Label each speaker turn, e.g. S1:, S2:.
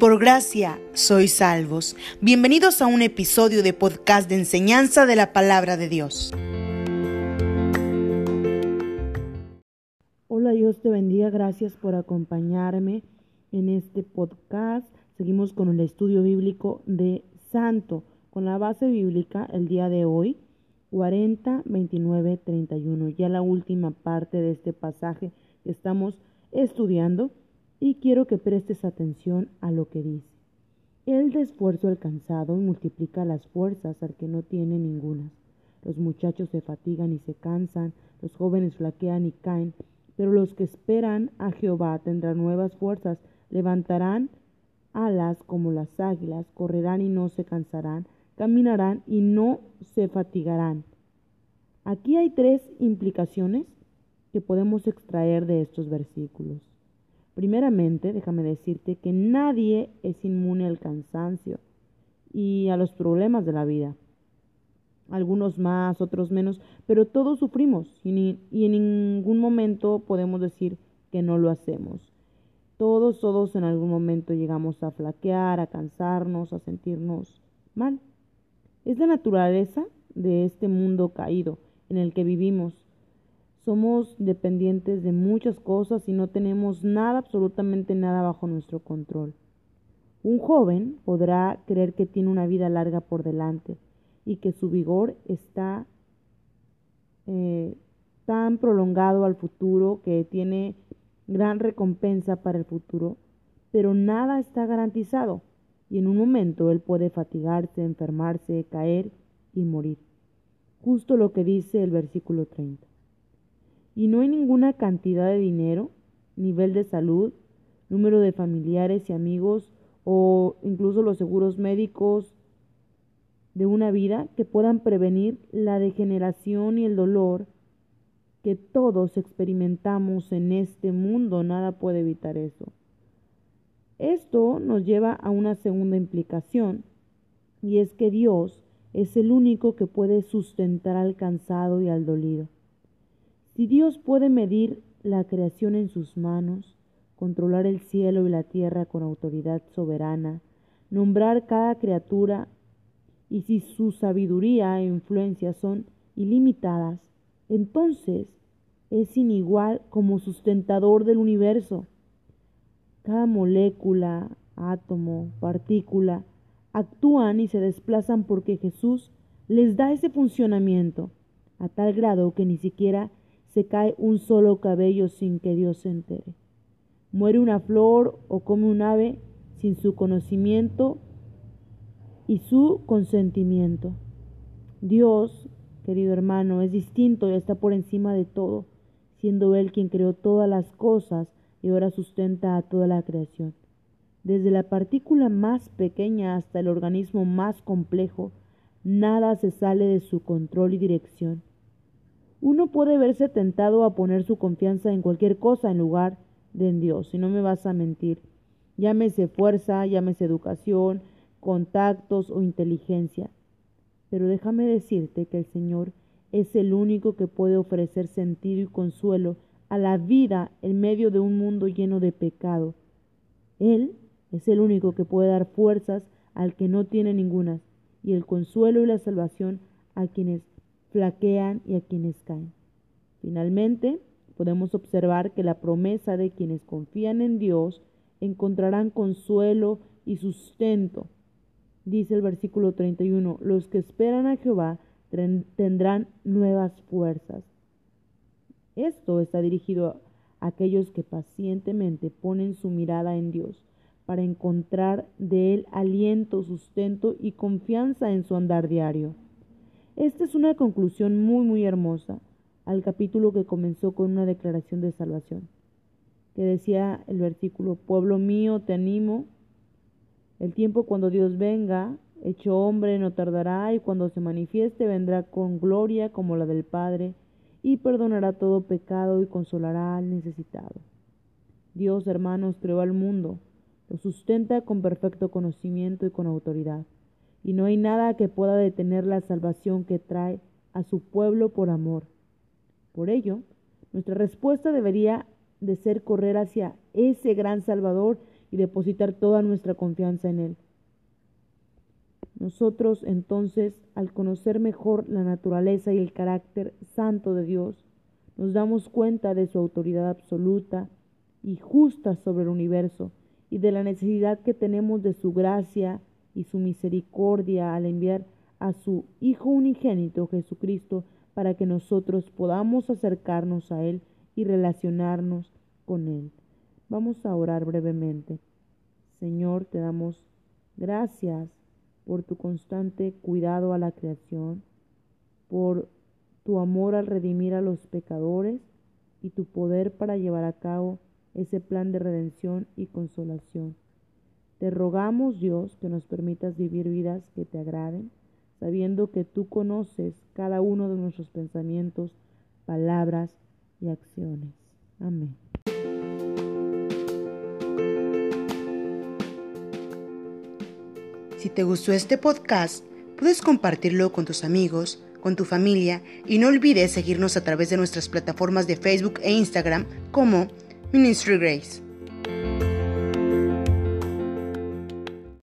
S1: Por gracia sois salvos. Bienvenidos a un episodio de podcast de enseñanza de la palabra de Dios.
S2: Hola, Dios te bendiga. Gracias por acompañarme en este podcast. Seguimos con el estudio bíblico de Santo, con la base bíblica el día de hoy, 40, 29, 31. Ya la última parte de este pasaje que estamos estudiando y quiero que prestes atención a lo que dice. Él de esfuerzo alcanzado multiplica las fuerzas al que no tiene ninguna. Los muchachos se fatigan y se cansan, los jóvenes flaquean y caen, pero los que esperan a Jehová tendrán nuevas fuerzas, levantarán alas como las águilas, correrán y no se cansarán, caminarán y no se fatigarán. Aquí hay tres implicaciones que podemos extraer de estos versículos. Primeramente, déjame decirte que nadie es inmune al cansancio y a los problemas de la vida. Algunos más, otros menos, pero todos sufrimos y, en ningún momento podemos decir que no lo hacemos. Todos, todos en algún momento llegamos a flaquear, a cansarnos, a sentirnos mal. Es la naturaleza de este mundo caído en el que vivimos somos dependientes de muchas cosas y no tenemos nada, absolutamente nada bajo nuestro control. Un joven podrá creer que tiene una vida larga por delante y que su vigor está eh, tan prolongado al futuro que tiene gran recompensa para el futuro, pero nada está garantizado y en un momento él puede fatigarse, enfermarse, caer y morir. Justo lo que dice el versículo 30 y no hay ninguna cantidad de dinero, nivel de salud, número de familiares y amigos o incluso los seguros médicos de una vida que puedan prevenir la degeneración y el dolor que todos experimentamos en este mundo. Nada puede evitar eso. Esto nos lleva a una segunda implicación y es que Dios es el único que puede sustentar al cansado y al dolido. Si Dios puede medir la creación en sus manos, controlar el cielo y la tierra con autoridad soberana, nombrar cada criatura, y si su sabiduría e influencia son ilimitadas, entonces es inigual como sustentador del universo. Cada molécula, átomo, partícula, actúan y se desplazan porque Jesús les da ese funcionamiento, a tal grado que ni siquiera se cae un solo cabello sin que Dios se entere. Muere una flor o come un ave sin su conocimiento y su consentimiento. Dios, querido hermano, es distinto y está por encima de todo, siendo Él quien creó todas las cosas y ahora sustenta a toda la creación. Desde la partícula más pequeña hasta el organismo más complejo, nada se sale de su control y dirección. Uno puede verse tentado a poner su confianza en cualquier cosa en lugar de en Dios, si no me vas a mentir. Llámese fuerza, llámese educación, contactos o inteligencia. Pero déjame decirte que el Señor es el único que puede ofrecer sentido y consuelo a la vida en medio de un mundo lleno de pecado. Él es el único que puede dar fuerzas al que no tiene ninguna y el consuelo y la salvación a quienes flaquean y a quienes caen. Finalmente, podemos observar que la promesa de quienes confían en Dios encontrarán consuelo y sustento. Dice el versículo 31, los que esperan a Jehová tendrán nuevas fuerzas. Esto está dirigido a aquellos que pacientemente ponen su mirada en Dios para encontrar de Él aliento, sustento y confianza en su andar diario. Esta es una conclusión muy, muy hermosa al capítulo que comenzó con una declaración de salvación, que decía el versículo, pueblo mío, te animo, el tiempo cuando Dios venga, hecho hombre, no tardará, y cuando se manifieste vendrá con gloria como la del Padre, y perdonará todo pecado y consolará al necesitado. Dios, hermanos, creó al mundo, lo sustenta con perfecto conocimiento y con autoridad y no hay nada que pueda detener la salvación que trae a su pueblo por amor. Por ello, nuestra respuesta debería de ser correr hacia ese gran Salvador y depositar toda nuestra confianza en Él. Nosotros entonces, al conocer mejor la naturaleza y el carácter santo de Dios, nos damos cuenta de su autoridad absoluta y justa sobre el universo y de la necesidad que tenemos de su gracia y su misericordia al enviar a su Hijo unigénito Jesucristo para que nosotros podamos acercarnos a Él y relacionarnos con Él. Vamos a orar brevemente. Señor, te damos gracias por tu constante cuidado a la creación, por tu amor al redimir a los pecadores y tu poder para llevar a cabo ese plan de redención y consolación. Te rogamos, Dios, que nos permitas vivir vidas que te agraden, sabiendo que tú conoces cada uno de nuestros pensamientos, palabras y acciones. Amén.
S1: Si te gustó este podcast, puedes compartirlo con tus amigos, con tu familia y no olvides seguirnos a través de nuestras plataformas de Facebook e Instagram como Ministry Grace.